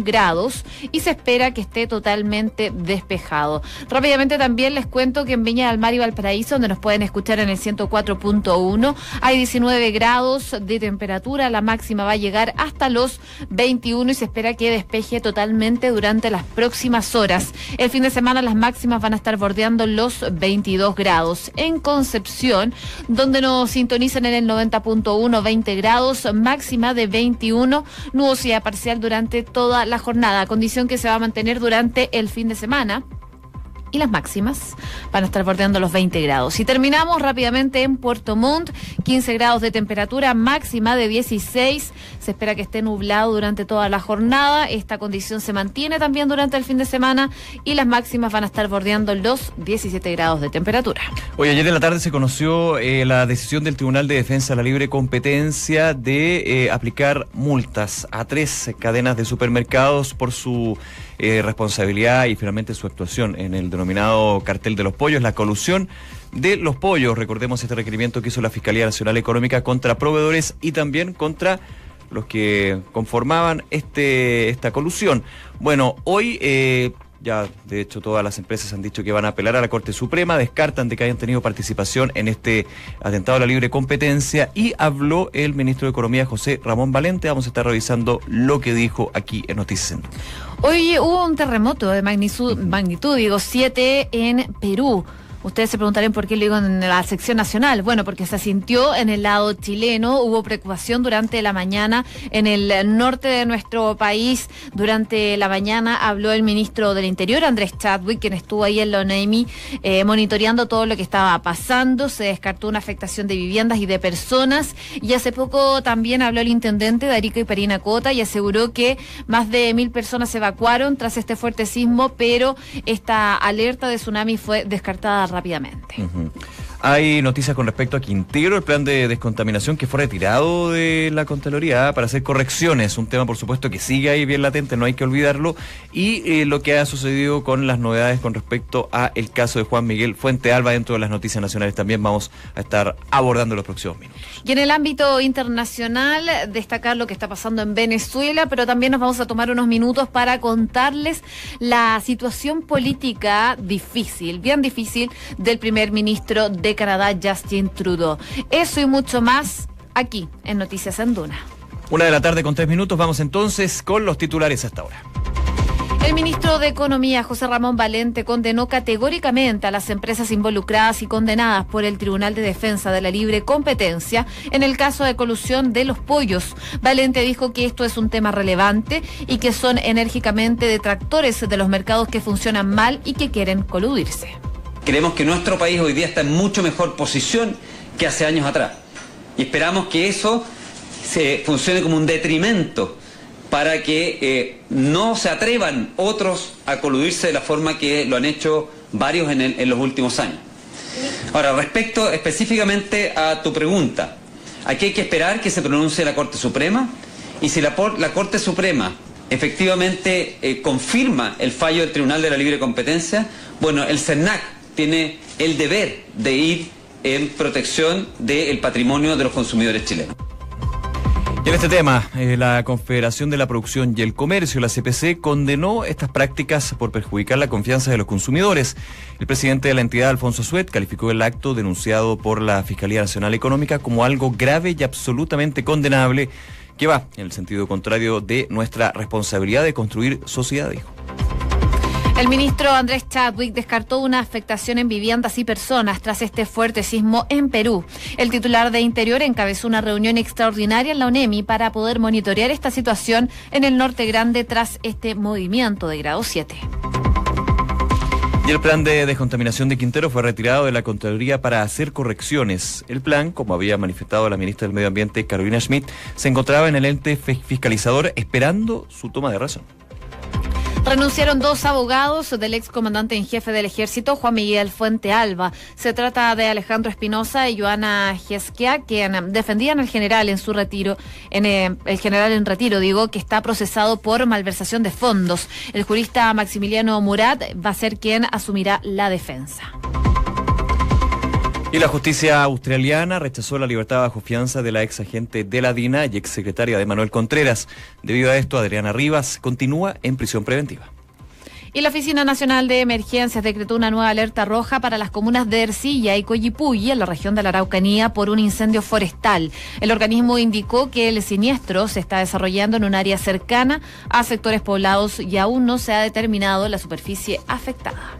grados y se espera que esté totalmente despejado. Rápidamente también les cuento que en Viña del Mar y Valparaíso, donde nos pueden escuchar en el 104.1, hay 19 grados de temperatura, la máxima va a llegar hasta los 21 y se espera que despeje totalmente durante las próximas horas. El fin de semana las máximas van a estar bordeando los 22 grados. En Concepción, donde nos sintonizan en el 90.1, 20 grados, máxima de 21, nubosidad parcial durante toda la jornada, condición que se va a mantener durante el fin de semana y las máximas van a estar bordeando los 20 grados. Y terminamos rápidamente en Puerto Montt, 15 grados de temperatura, máxima de 16. Se espera que esté nublado durante toda la jornada. Esta condición se mantiene también durante el fin de semana y las máximas van a estar bordeando los 17 grados de temperatura. Hoy ayer en la tarde se conoció eh, la decisión del Tribunal de Defensa de la Libre Competencia de eh, aplicar multas a tres cadenas de supermercados por su eh, responsabilidad y finalmente su actuación en el denominado cartel de los pollos, la colusión de los pollos. Recordemos este requerimiento que hizo la Fiscalía Nacional Económica contra proveedores y también contra los que conformaban este, esta colusión. Bueno, hoy eh, ya, de hecho, todas las empresas han dicho que van a apelar a la Corte Suprema, descartan de que hayan tenido participación en este atentado a la libre competencia y habló el ministro de Economía, José Ramón Valente. Vamos a estar revisando lo que dijo aquí en Noticias. Hoy hubo un terremoto de magnitud, magnitud digo, 7 en Perú. Ustedes se preguntarán por qué lo digo en la sección nacional. Bueno, porque se sintió en el lado chileno, hubo preocupación durante la mañana en el norte de nuestro país. Durante la mañana habló el ministro del Interior, Andrés Chadwick, quien estuvo ahí en la ONEMI eh, monitoreando todo lo que estaba pasando. Se descartó una afectación de viviendas y de personas. Y hace poco también habló el intendente de Arica y Parinacota y aseguró que más de mil personas se evacuaron tras este fuerte sismo, pero esta alerta de tsunami fue descartada rápidamente. Hay noticias con respecto a Quintero, el plan de descontaminación que fue retirado de la Contraloría para hacer correcciones, un tema por supuesto que sigue ahí bien latente, no hay que olvidarlo, y eh, lo que ha sucedido con las novedades con respecto a el caso de Juan Miguel Fuente Alba dentro de las noticias nacionales también vamos a estar abordando los próximos minutos. Y en el ámbito internacional, destacar lo que está pasando en Venezuela, pero también nos vamos a tomar unos minutos para contarles la situación política difícil, bien difícil, del primer ministro de Canadá, Justin Trudeau. Eso y mucho más aquí en Noticias en Duna. Una de la tarde con tres minutos, vamos entonces con los titulares hasta ahora. El ministro de Economía, José Ramón Valente, condenó categóricamente a las empresas involucradas y condenadas por el Tribunal de Defensa de la Libre Competencia en el caso de colusión de los pollos. Valente dijo que esto es un tema relevante y que son enérgicamente detractores de los mercados que funcionan mal y que quieren coludirse. Creemos que nuestro país hoy día está en mucho mejor posición que hace años atrás. Y esperamos que eso se funcione como un detrimento para que eh, no se atrevan otros a coludirse de la forma que lo han hecho varios en, los últimos años. Ahora, respecto específicamente a tu pregunta, aquí hay que esperar que se pronuncie la Corte Suprema y si la, la Corte Suprema efectivamente eh, confirma el fallo del Tribunal de la Libre Competencia, bueno, el CERNAC tiene el deber de ir en protección del patrimonio de los consumidores chilenos. Y en este tema, eh, la Confederación de la Producción y el Comercio, la CPC, condenó estas prácticas por perjudicar la confianza de los consumidores. El presidente de la entidad, Alfonso Suet, calificó el acto denunciado por la Fiscalía Nacional Económica como algo grave y absolutamente condenable que va en el sentido contrario de nuestra responsabilidad de construir sociedad. El ministro Andrés Chadwick descartó una afectación en viviendas y personas tras este fuerte sismo en Perú. El titular de Interior encabezó una reunión extraordinaria en la UNEMI para poder monitorear esta situación en el norte grande tras este movimiento de grado 7. Y el plan de descontaminación de Quintero fue retirado de la Contraloría para hacer correcciones. El plan, como había manifestado la ministra del Medio Ambiente Carolina Schmidt, se encontraba en el ente fiscalizador esperando su toma de razón. Renunciaron dos abogados del ex comandante en jefe del ejército, Juan Miguel Fuente Alba. Se trata de Alejandro Espinosa y Joana Gesquia, quien defendían al general en su retiro, en eh, el general en retiro, digo, que está procesado por malversación de fondos. El jurista Maximiliano Murat va a ser quien asumirá la defensa. Y la justicia australiana rechazó la libertad bajo fianza de la ex agente de la DINA y ex secretaria de Manuel Contreras. Debido a esto, Adriana Rivas continúa en prisión preventiva. Y la Oficina Nacional de Emergencias decretó una nueva alerta roja para las comunas de Ercilla y Coyipulli, en la región de la Araucanía, por un incendio forestal. El organismo indicó que el siniestro se está desarrollando en un área cercana a sectores poblados y aún no se ha determinado la superficie afectada.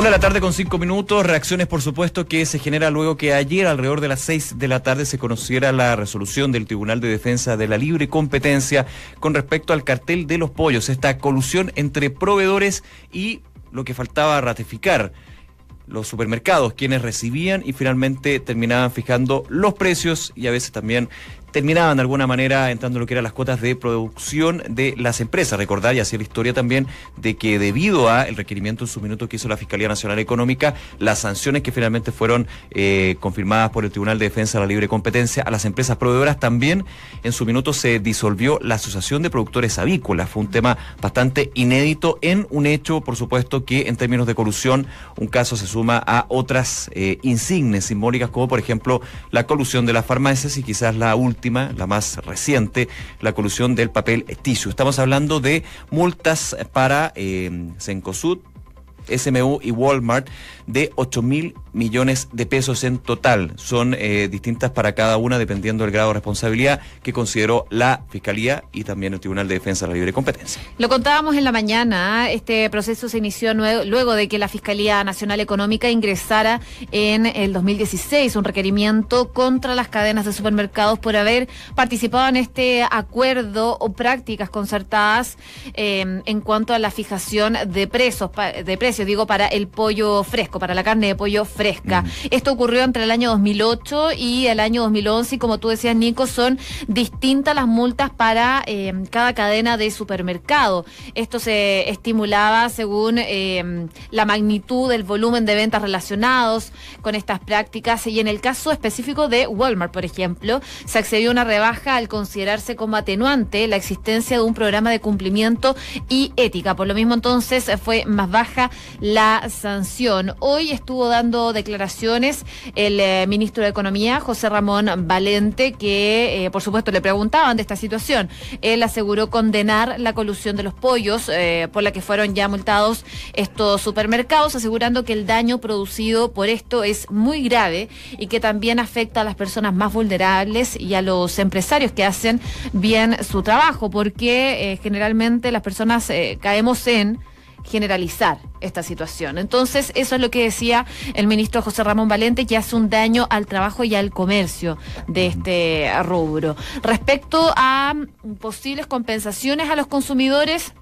Una la tarde con cinco minutos, reacciones por supuesto que se genera luego que ayer alrededor de las seis de la tarde se conociera la resolución del Tribunal de Defensa de la Libre Competencia con respecto al cartel de los pollos, esta colusión entre proveedores y lo que faltaba ratificar. Los supermercados, quienes recibían y finalmente terminaban fijando los precios y a veces también terminaban de alguna manera entrando en lo que eran las cuotas de producción de las empresas. Recordar y hacer historia también de que debido a el requerimiento en su minuto que hizo la Fiscalía Nacional Económica, las sanciones que finalmente fueron eh, confirmadas por el Tribunal de Defensa de la Libre Competencia a las empresas proveedoras, también en su minuto se disolvió la Asociación de Productores Avícolas. Fue un tema bastante inédito en un hecho, por supuesto, que en términos de colusión, un caso se suma a otras eh, insignes simbólicas, como por ejemplo la colusión de las farmacias y quizás la última la más reciente, la colusión del papel tissue. Estamos hablando de multas para eh, Cencosud, SMU y Walmart de 8 mil millones de pesos en total. Son eh, distintas para cada una dependiendo del grado de responsabilidad que consideró la Fiscalía y también el Tribunal de Defensa de la Libre Competencia. Lo contábamos en la mañana, este proceso se inició luego de que la Fiscalía Nacional Económica ingresara en el 2016 un requerimiento contra las cadenas de supermercados por haber participado en este acuerdo o prácticas concertadas eh, en cuanto a la fijación de precios, de precios, digo, para el pollo fresco, para la carne de pollo fresco fresca. Esto ocurrió entre el año 2008 y el año 2011 y como tú decías, Nico, son distintas las multas para eh, cada cadena de supermercado. Esto se estimulaba según eh, la magnitud del volumen de ventas relacionados con estas prácticas y en el caso específico de Walmart, por ejemplo, se accedió a una rebaja al considerarse como atenuante la existencia de un programa de cumplimiento y ética. Por lo mismo entonces fue más baja la sanción. Hoy estuvo dando declaraciones el eh, ministro de Economía, José Ramón Valente, que eh, por supuesto le preguntaban de esta situación. Él aseguró condenar la colusión de los pollos eh, por la que fueron ya multados estos supermercados, asegurando que el daño producido por esto es muy grave y que también afecta a las personas más vulnerables y a los empresarios que hacen bien su trabajo, porque generalmente las personas caemos en generalizar esta situación. Entonces, eso es lo que decía el ministro José Ramón Valente, que hace un daño al trabajo y al comercio de este rubro. Respecto a posibles compensaciones a los consumidores,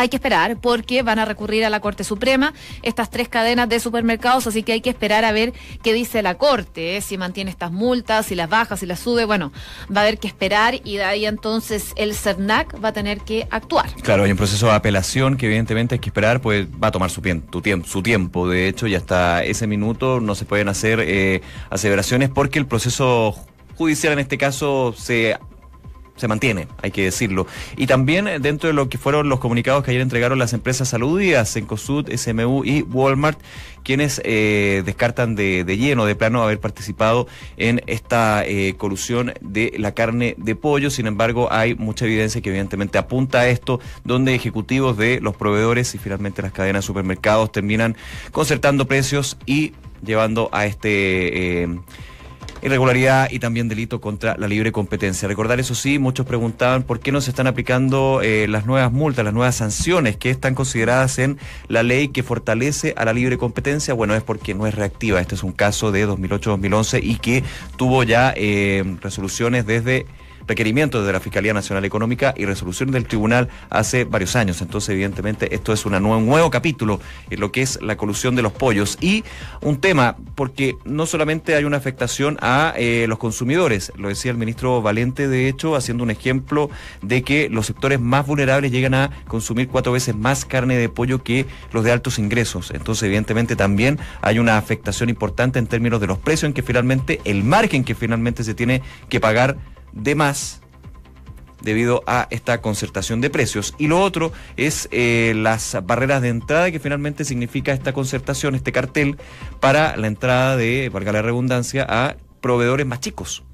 hay que esperar porque van a recurrir a la Corte Suprema estas tres cadenas de supermercados, así que hay que esperar a ver qué dice la Corte, ¿eh? si mantiene estas multas, si las baja, si las sube, bueno, va a haber que esperar y de ahí entonces el CERNAC va a tener que actuar. Claro, hay un proceso de apelación que evidentemente hay que esperar, pues va a tomar su, tiempo, su tiempo, de hecho, y hasta ese minuto no se pueden hacer eh, aseveraciones porque el proceso judicial en este caso se se mantiene, hay que decirlo. Y también eh, dentro de lo que fueron los comunicados que ayer entregaron las empresas saludidas, Encosud, SMU y Walmart, quienes eh, descartan de, lleno, de plano, haber participado en esta eh, colusión de la carne de pollo. Sin embargo, hay mucha evidencia que evidentemente apunta a esto, donde ejecutivos de los proveedores y finalmente las cadenas de supermercados terminan concertando precios y llevando a este irregularidad y también delito contra la libre competencia. Recordar eso sí, muchos preguntaban por qué no se están aplicando eh, las nuevas multas, las nuevas sanciones que están consideradas en la ley que fortalece a la libre competencia. Bueno, es porque no es reactiva. Este es un caso de 2008-2011 y que tuvo ya eh, resoluciones desde requerimientos de la Fiscalía Nacional Económica y resolución del tribunal hace varios años. Entonces, evidentemente, esto es un nuevo capítulo en lo que es la colusión de los pollos. Y un tema, porque no solamente hay una afectación a eh, los consumidores, lo decía el ministro Valente, de hecho, haciendo un ejemplo de que los sectores más vulnerables llegan a consumir cuatro veces más carne de pollo que los de altos ingresos. Entonces, evidentemente, también hay una afectación importante en términos de los precios en que finalmente, el margen que finalmente se tiene que pagar de más debido a esta concertación de precios. Y lo otro es eh, las barreras de entrada que finalmente significa esta concertación, este cartel, para la entrada de, valga la redundancia, a proveedores más chicos.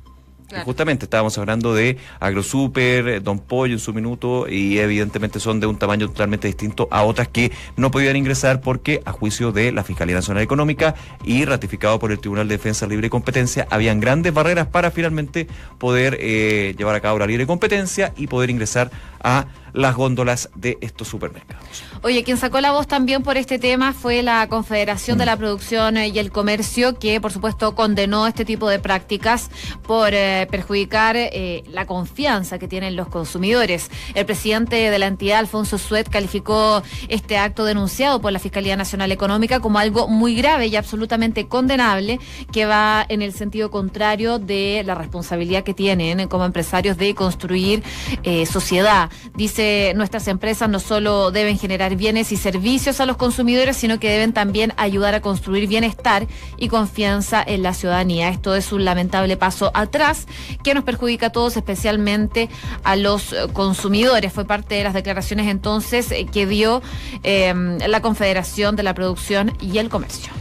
Justamente estábamos hablando de AgroSuper, Don Pollo en su minuto, y evidentemente son de un tamaño totalmente distinto a otras que no podían ingresar porque, a juicio de la Fiscalía Nacional Económica y ratificado por el Tribunal de Defensa Libre Competencia, habían grandes barreras para finalmente poder eh, llevar a cabo la libre competencia y poder ingresar a las góndolas de estos supermercados. Oye, quien sacó la voz también por este tema fue la Confederación de la Producción y el Comercio, que por supuesto condenó este tipo de prácticas por eh, perjudicar eh, la confianza que tienen los consumidores. El presidente de la entidad, Alfonso Suet, calificó este acto denunciado por la Fiscalía Nacional Económica como algo muy grave y absolutamente condenable, que va en el sentido contrario de la responsabilidad que tienen como empresarios de construir eh, sociedad. Dice, nuestras empresas no solo deben generar bienes y servicios a los consumidores, sino que deben también ayudar a construir bienestar y confianza en la ciudadanía. Esto es un lamentable paso atrás que nos perjudica a todos, especialmente a los consumidores. Fue parte de las declaraciones entonces eh, que dio em, la Confederación de la Producción y el Comercio.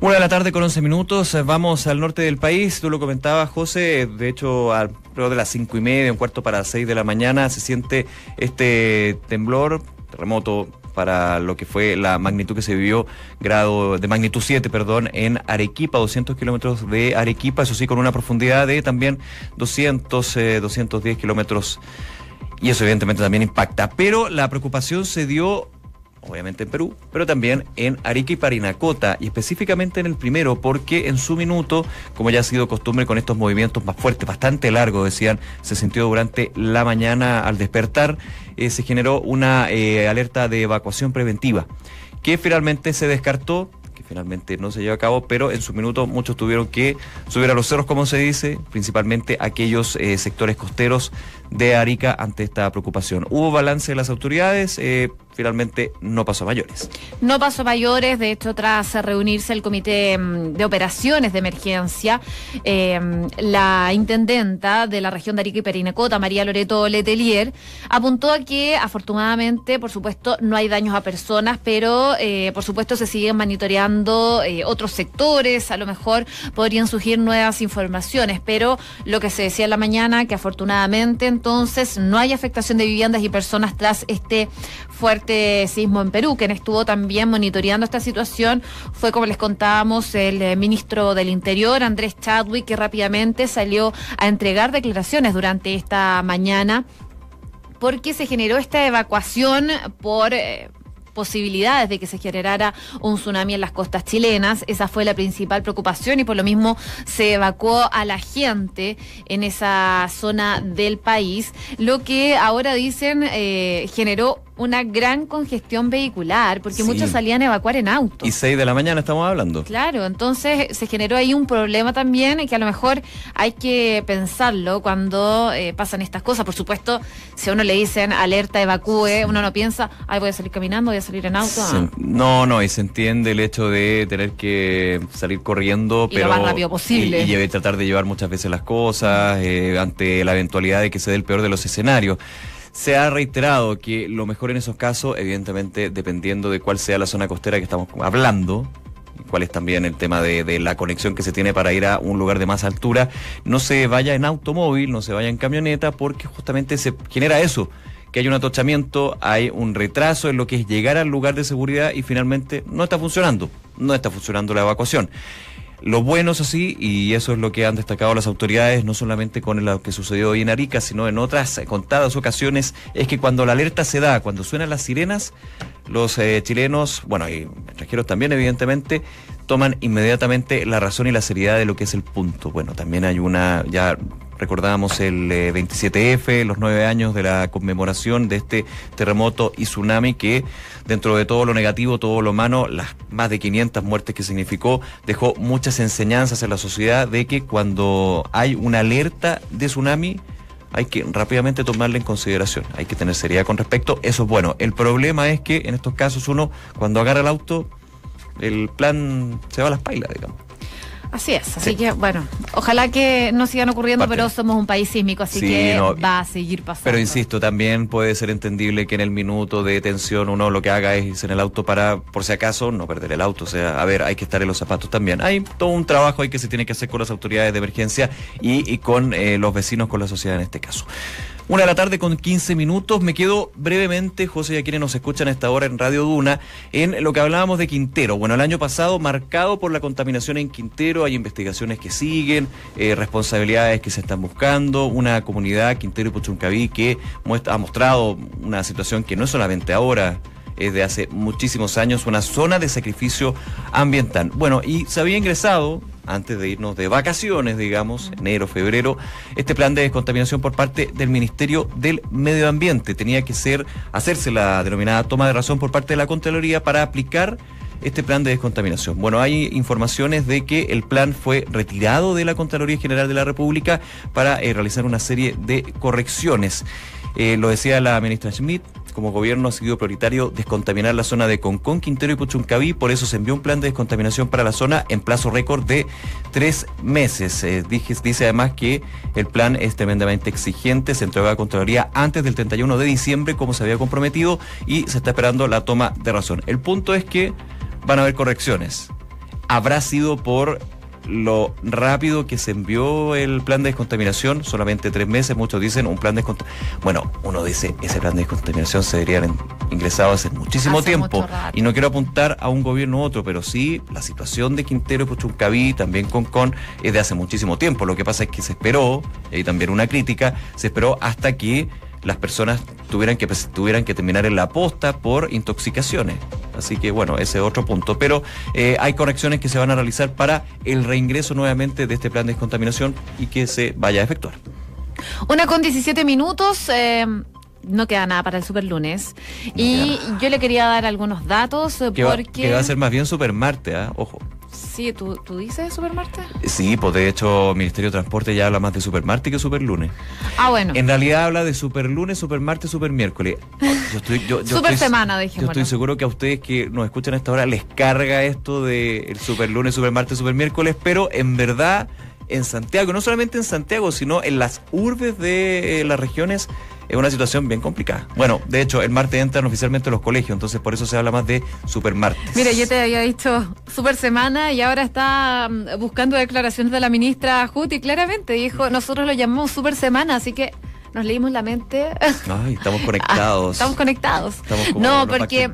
Una de la tarde con 11 minutos, vamos al norte del país, tú lo comentabas José, de hecho alrededor de las cinco y media, un cuarto para las 6 de la mañana se siente este temblor, terremoto para lo que fue la magnitud que se vivió, grado de magnitud 7, perdón, en Arequipa, 200 kilómetros de Arequipa, eso sí, con una profundidad de también 200, 210 eh, kilómetros. Y eso evidentemente también impacta. Pero la preocupación se dio obviamente en Perú, pero también en Arica y Parinacota, y específicamente en el primero, porque en su minuto, como ya ha sido costumbre con estos movimientos más fuertes, bastante largos, decían, se sintió durante la mañana al despertar, eh, se generó una eh, alerta de evacuación preventiva, que finalmente se descartó que finalmente no se llevó a cabo, pero en su minuto muchos tuvieron que subir a los cerros, como se dice, principalmente aquellos eh, sectores costeros de Arica ante esta preocupación. Hubo balance de las autoridades, finalmente no pasó a mayores. No pasó a mayores, de hecho, tras reunirse el Comité mm, de Operaciones de Emergencia, eh, la intendenta de la región de Arica y Perinacota, María Loreto Letelier, apuntó a que afortunadamente, por supuesto, no hay daños a personas, pero eh, por supuesto se siguen monitoreando otros sectores, a lo mejor podrían surgir nuevas informaciones, pero lo que se decía en la mañana, que afortunadamente entonces no hay afectación de viviendas y personas tras este fuerte sismo en Perú. Quien estuvo también monitoreando esta situación fue, como les contábamos, el eh, ministro del Interior, Andrés Chadwick, que rápidamente salió a entregar declaraciones durante esta mañana porque se generó esta evacuación por eh, posibilidades de que se generara un tsunami en las costas chilenas. Esa fue la principal preocupación y por lo mismo se evacuó a la gente en esa zona del país, lo que ahora dicen eh, generó una gran congestión vehicular, porque muchos salían a evacuar en auto. Y 6 de la mañana estamos hablando. Claro, entonces se generó ahí un problema también que a lo mejor hay que pensarlo cuando eh, pasan estas cosas. Por supuesto, si a uno le dicen alerta, evacúe, uno no piensa, ay, voy a salir caminando, voy a salir en auto. No, no, y se entiende el hecho de tener que salir corriendo, pero... Lo más rápido posible. Y, y, tratar de llevar muchas veces las cosas eh, ante la eventualidad de que se dé el peor de los escenarios. Se ha reiterado que lo mejor en esos casos, evidentemente, dependiendo de cuál sea la zona costera que estamos hablando, cuál es también el tema de, la conexión que se tiene para ir a un lugar de más altura, no se vaya en automóvil, no se vaya en camioneta, porque justamente se genera eso, que hay un atochamiento, hay un retraso en lo que es llegar al lugar de seguridad y finalmente no está funcionando, no está funcionando la evacuación. Lo bueno es así, y eso es lo que han destacado las autoridades, no solamente con lo que sucedió hoy en Arica, sino en otras contadas ocasiones, es que cuando la alerta se da, cuando suenan las sirenas, los eh, chilenos, bueno, y extranjeros también, evidentemente, toman inmediatamente la razón y la seriedad de lo que es el punto. Bueno, también hay una, ya Recordábamos el 27F, eh, los nueve años de la conmemoración de este terremoto y tsunami que dentro de todo lo negativo, todo lo humano, las más de 500 muertes que significó, dejó muchas enseñanzas en la sociedad de que cuando hay una alerta de tsunami, hay que rápidamente tomarla en consideración, hay que tener seriedad con respecto, eso es bueno. El problema es que en estos casos uno, cuando agarra el auto, el plan se va a las pailas, digamos. Así es, así que bueno, ojalá que no sigan ocurriendo, pero somos un país sísmico, así que va a seguir pasando. Pero insisto, también puede ser entendible que en el minuto de tensión uno lo que haga es irse en el auto para, por si acaso, no perder el auto. O sea, a ver, hay que estar en los zapatos también. Hay todo un trabajo ahí que se tiene que hacer con las autoridades de emergencia y, con eh, los vecinos, con la sociedad en este caso. Una de la tarde con 15 minutos. Me quedo brevemente, José, y a quienes nos escuchan a esta hora en Radio Duna, en lo que hablábamos de Quintero. Bueno, el año pasado marcado por la contaminación en Quintero, hay investigaciones que siguen, eh, responsabilidades que se están buscando, una comunidad, Quintero y Puchuncaví, que muestra, ha mostrado una situación que no es solamente ahora, es de hace muchísimos años, una zona de sacrificio ambiental. Bueno, y se había ingresado antes de irnos de vacaciones, digamos, enero, febrero, este plan de descontaminación por parte del Ministerio del Medio Ambiente. Tenía que ser, hacerse la denominada toma de razón por parte de la Contraloría para aplicar este plan de descontaminación. Bueno, hay informaciones de que el plan fue retirado de la Contraloría General de la República para eh, realizar una serie de correcciones. Eh, lo decía la ministra Schmidt, como gobierno ha sido prioritario descontaminar la zona de Concón, Quintero y Puchuncaví, por eso se envió un plan de descontaminación para la zona en plazo récord de tres meses. Eh, dice además que el plan es tremendamente exigente, se entregó a la Contraloría antes del 31 de diciembre, como se había comprometido, y se está esperando la toma de razón. El punto es que van a haber correcciones. Habrá sido por lo rápido que se envió el plan de descontaminación, solamente tres meses, muchos dicen un plan de descontaminación. Bueno, uno dice, ese plan de descontaminación se debería haber ingresado hace muchísimo tiempo. Y no quiero apuntar a un gobierno u otro, pero sí la situación de Quintero y Puchuncaví, también con Con, es de hace muchísimo tiempo. Lo que pasa es que se esperó, y también una crítica, se esperó hasta que las personas tuvieran que, pues, tuvieran que terminar en la posta por intoxicaciones. Así que bueno, ese es otro punto. Pero eh, hay correcciones que se van a realizar para el reingreso nuevamente de este plan de descontaminación y que se vaya a efectuar. Una con 17 minutos. Eh, no queda nada para el super lunes. y yo le quería dar algunos datos porque... Va, que va a ser más bien super Marte, ¿ah? ojo. Sí, ¿tú, ¿tú dices Supermarte? Sí, pues de hecho Ministerio de Transporte ya habla más de Supermarte que Superlunes. Ah, bueno. En realidad habla de Superlunes, Supermarte, Supermiércoles. Yo estoy, yo, yo Super semana, Yo estoy seguro que a ustedes que nos escuchan a esta hora les carga esto de el Superlunes, Supermarte, Supermiércoles, pero en verdad en Santiago, no solamente en Santiago, sino en las urbes de eh, las regiones es una situación bien complicada. Bueno, de hecho, el martes entran oficialmente los colegios, entonces por eso se habla más de super martes. Mira, yo te había dicho super semana y ahora está mm, buscando declaraciones de la ministra Juti, claramente dijo, nosotros lo llamamos super semana, así que nos leímos la mente. Ay, estamos conectados. estamos conectados. no, porque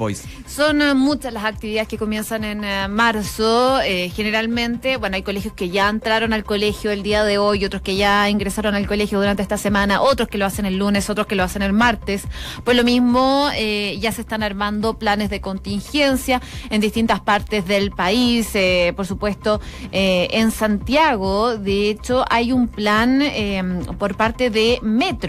son eh, muchas las actividades que comienzan en eh, marzo. Eh, generalmente, bueno, hay colegios que ya entraron al colegio el día de hoy, otros que ya ingresaron al colegio durante esta semana, otros que lo hacen el lunes, otros que lo hacen el martes. Pues lo mismo, ya se están armando planes de contingencia en distintas partes del país. por supuesto, en Santiago, de hecho, hay un plan por parte de Metro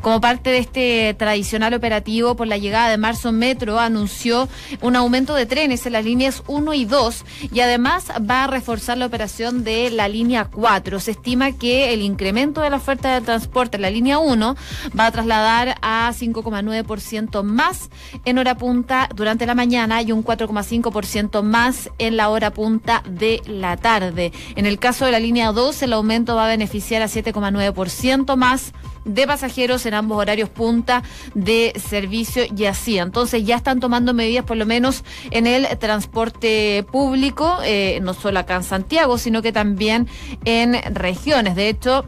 como parte de este tradicional operativo por la llegada de marzo, Metro anunció un aumento de trenes en las líneas 1 y 2 y además va a reforzar la operación de la línea 4. Se estima que el incremento de la oferta de transporte en la línea 1 va a trasladar a 5,9% más en hora punta durante la mañana y un 4,5% más en la hora punta de la tarde. En el caso de la línea 2, el aumento va a beneficiar a 7,9% más de pasajeros en ambos horarios punta de servicio y así. Entonces ya están tomando medidas por lo menos en el transporte público, eh, no solo acá en Santiago, sino que también en regiones. De hecho,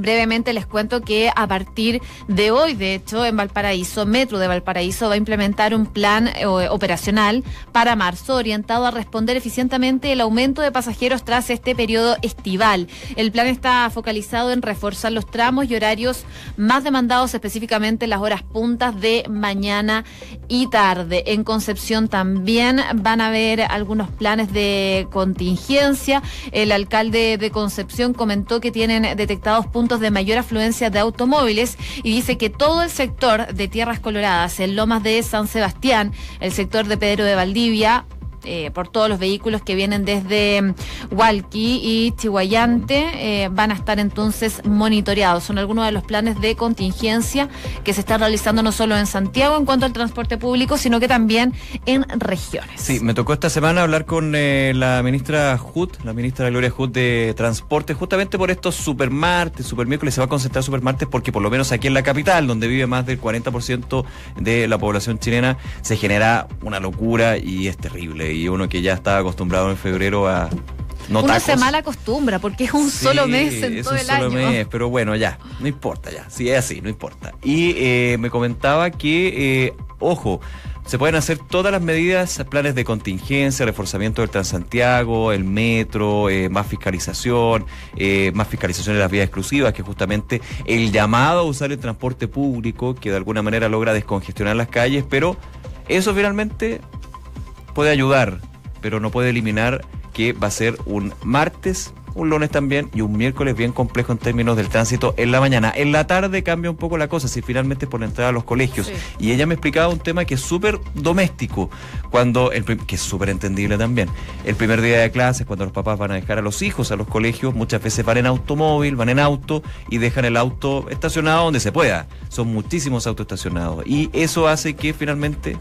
Brevemente les cuento que a partir de hoy, de hecho, en Valparaíso, Metro de Valparaíso va a implementar un plan eh, operacional para marzo orientado a responder eficientemente el aumento de pasajeros tras este periodo estival. El plan está focalizado en reforzar los tramos y horarios más demandados, específicamente las horas puntas de mañana y tarde. En Concepción también van a haber algunos planes de contingencia. El alcalde de Concepción comentó que tienen detectados puntos de mayor afluencia de automóviles y dice que todo el sector de Tierras Coloradas, el Lomas de San Sebastián, el sector de Pedro de Valdivia, eh, por todos los vehículos que vienen desde mm, Hualqui y Chihuayante, eh, van a estar entonces monitoreados. Son algunos de los planes de contingencia que se están realizando no solo en Santiago en cuanto al transporte público, sino que también en regiones. Sí, me tocó esta semana hablar con eh, la ministra Hood, la ministra Gloria Hood de Transporte, justamente por estos supermartes, supermiércoles, se va a concentrar supermartes porque por lo menos aquí en la capital, donde vive más del 40% de la población chilena, se genera una locura y es terrible. Y uno que ya está acostumbrado en febrero a no Uno se mal acostumbra porque es un Sí, solo mes en es todo un el solo año. mes, pero bueno, ya, no importa ya, si es así, no importa. Y eh, me comentaba que, eh, ojo, se pueden hacer todas las medidas, planes de contingencia, reforzamiento del Transantiago, el metro, eh, más fiscalización, eh, más fiscalización de las vías exclusivas, que justamente el llamado a usar el transporte público, que de alguna manera logra descongestionar las calles, pero eso finalmente puede ayudar, pero no puede eliminar que va a ser un martes, un lunes también y un miércoles bien complejo en términos del tránsito en la mañana. En la tarde cambia un poco la cosa, si finalmente es por la entrada a los colegios. Sí. Y ella me explicaba un tema que es súper doméstico, cuando el, que es súper entendible también. El primer día de clases, cuando los papás van a dejar a los hijos a los colegios, muchas veces van en automóvil, van en auto y dejan el auto estacionado donde se pueda. Son muchísimos autos estacionados. Y eso hace que finalmente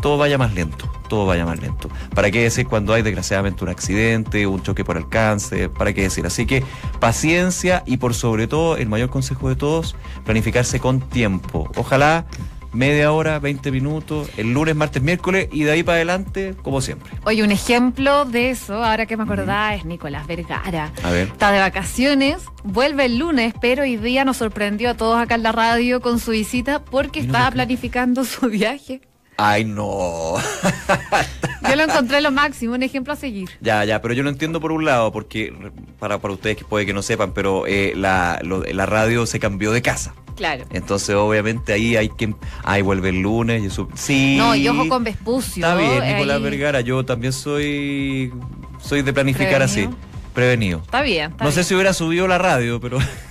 todo vaya más lento, todo vaya más lento. ¿Para qué decir cuando hay desgraciadamente un accidente, un choque por alcance? ¿Para qué decir? Así que paciencia y por sobre todo, el mayor consejo de todos, planificarse con tiempo. Ojalá media hora, 20 minutos, el lunes, martes, miércoles y de ahí para adelante, como siempre. Oye, un ejemplo de eso, ahora que me acordaba, es Nicolás Vergara. A ver. Está de vacaciones, vuelve el lunes, pero hoy día nos sorprendió a todos acá en la radio con su visita porque no estaba planificando su viaje. Ay, no. Yo lo encontré lo máximo, un ejemplo a seguir. Ya, ya, pero yo lo entiendo por un lado, porque para, para ustedes que puede que no sepan, pero eh, la, lo- la radio se cambió de casa. Claro. Entonces, obviamente, ahí hay que. Ahí vuelve el lunes. Y eso, sí. No, y ojo con Vespucio. Está bien, Nicolás ahí- Vergara. Yo también soy. Soy de planificar así. ¿Prevenido? Está bien. Está No sé si hubiera subido la radio, pero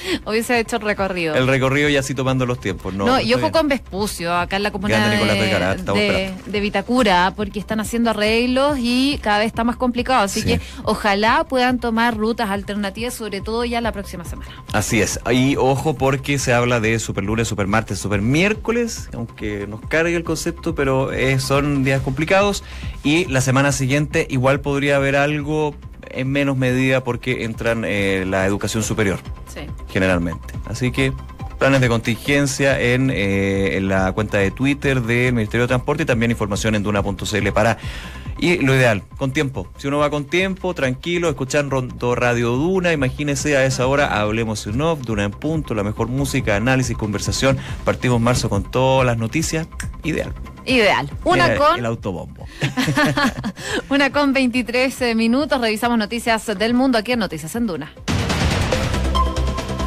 Hubiese hecho el recorrido. el recorrido ya así tomando los tiempos. No, No, y ojo bien. con Vespucio, acá en la comuna Vergara, de, Vitacura, porque están haciendo arreglos y cada vez está más complicado. Así Sí. que ojalá puedan tomar rutas alternativas, sobre todo ya la próxima semana. Así es. Y ojo porque se habla de super lunes, super martes, super miércoles, aunque nos cargue el concepto, pero eh, son días complicados. Y la semana siguiente igual podría haber algo en menos medida porque entran eh, la educación superior, Sí. generalmente. Así que planes de contingencia en, eh, en la cuenta de Twitter del Ministerio de Transporte y también información en duna.cl para... Y lo ideal, con tiempo. Si uno va con tiempo, tranquilo, escuchando Radio Duna, imagínese a esa hora, hablemos en off, Duna en punto, la mejor música, análisis, conversación. Partimos marzo con todas las noticias. Ideal. Ideal. Una con El autobombo. Una con 23 eh, minutos, revisamos noticias del mundo aquí en Noticias en Duna.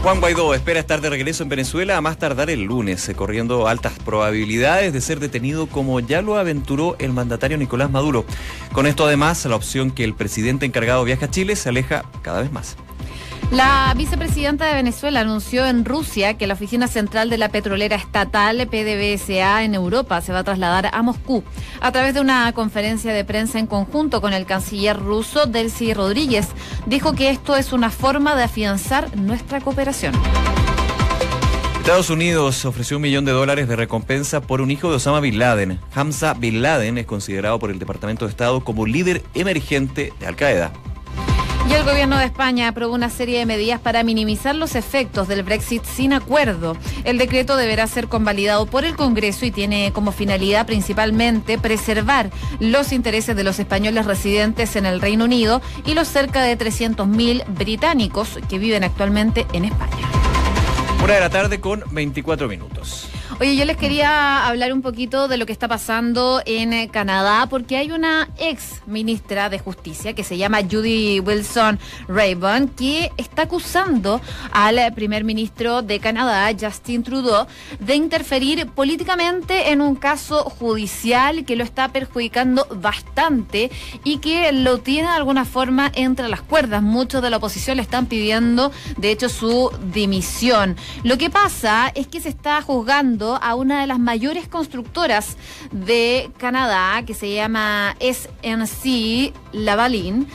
Juan Guaidó espera estar de regreso en Venezuela a más tardar el lunes, eh, corriendo altas probabilidades de ser detenido como ya lo aventuró el mandatario Nicolás Maduro. Con esto además, la opción que el presidente encargado viaje a Chile se aleja cada vez más. La vicepresidenta de Venezuela anunció en Rusia que la oficina central de la petrolera estatal PDVSA en Europa se va a trasladar a Moscú. A través de una conferencia de prensa en conjunto con el canciller ruso Delcy Rodríguez, dijo que esto es una forma de afianzar nuestra cooperación. Estados Unidos ofreció un millón de dólares de recompensa por un hijo de Osama Bin Laden. Hamza Bin Laden es considerado por el Departamento de Estado como líder emergente de Al Qaeda. Y el gobierno de España aprobó una serie de medidas para minimizar los efectos del Brexit sin acuerdo. El decreto deberá ser convalidado por el Congreso y tiene como finalidad principalmente preservar los intereses de los españoles residentes en el Reino Unido y los cerca de 300.000 británicos que viven actualmente en España. Una de la tarde con 24 minutos. Oye, yo les quería hablar un poquito de lo que está pasando en Canadá, porque hay una ex ministra de Justicia que se llama Judy Wilson Rayburn, que está acusando al primer ministro de Canadá, Justin Trudeau, de interferir políticamente en un caso judicial que lo está perjudicando bastante y que lo tiene de alguna forma entre las cuerdas. Muchos de la oposición le están pidiendo, de hecho, su dimisión. Lo que pasa es que se está juzgando a una de las mayores constructoras de Canadá, que se llama SNC Lavalin.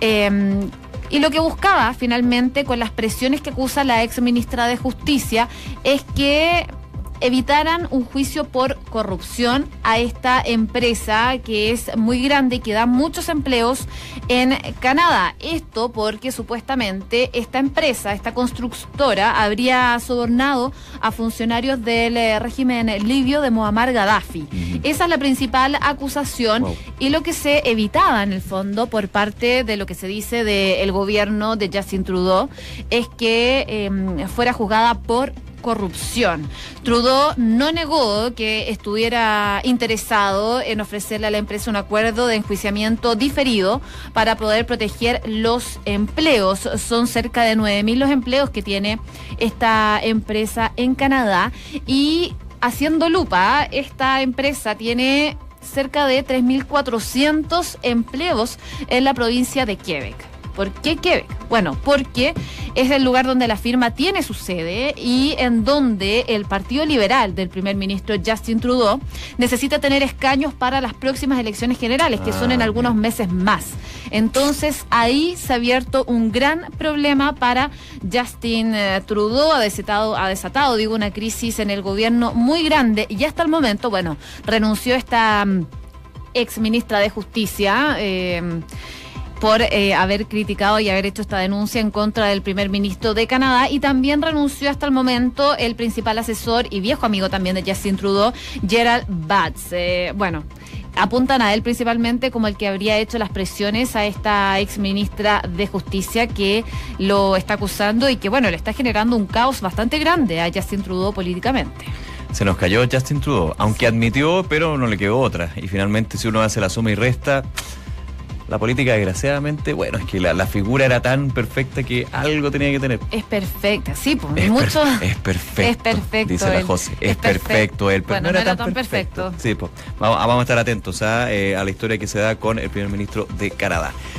Eh, y lo que buscaba finalmente con las presiones que acusa la ex ministra de Justicia es que evitaran un juicio por corrupción a esta empresa que es muy grande y que da muchos empleos en Canadá. Esto porque supuestamente esta empresa, esta constructora, habría sobornado a funcionarios del eh, régimen libio de Muammar Gaddafi. Esa es la principal acusación y lo que se evitaba en el fondo por parte de lo que se dice del gobierno de Justin Trudeau es que em, fuera juzgada por corrupción. Trudeau no negó que estuviera interesado en ofrecerle a la empresa un acuerdo de enjuiciamiento diferido para poder proteger los empleos. Son cerca de 9.000 los empleos que tiene esta empresa en Canadá y haciendo lupa, esta empresa tiene cerca de 3.400 empleos en la provincia de Quebec. ¿Por qué Quebec? Bueno, porque es el lugar donde la firma tiene su sede y en donde el Partido Liberal del primer ministro Justin Trudeau necesita tener escaños para las próximas elecciones generales, que son en ah, algunos meses más. Entonces ahí se ha abierto un gran problema para Justin eh, Trudeau, ha desatado, ha desatado, digo, una crisis en el gobierno muy grande y hasta el momento, bueno, renunció esta mm, ex ministra de Justicia. Eh, por eh, haber criticado y haber hecho esta denuncia en contra del primer ministro de Canadá y también renunció hasta el momento el principal asesor y viejo amigo también de Justin Trudeau, Gerald Batts. Eh, bueno, apuntan a él principalmente como el que habría hecho las presiones a esta ex ministra de Justicia que lo está acusando y que, bueno, le está generando un caos bastante grande a Justin Trudeau políticamente. Se nos cayó Justin Trudeau, aunque admitió, pero no le quedó otra. Y finalmente, si uno hace la suma y resta, la política, desgraciadamente, bueno, es que la, figura era tan perfecta que algo tenía que tener. Es perfecta, sí, pues es mucho. es perfecto. Es perfecto. Dice la José. Es, perfecto, él, pero no, era, tan, perfecto. Sí, pues vamos, a estar atentos a, ¿ah? eh, a la historia que se da con el primer ministro de Canadá.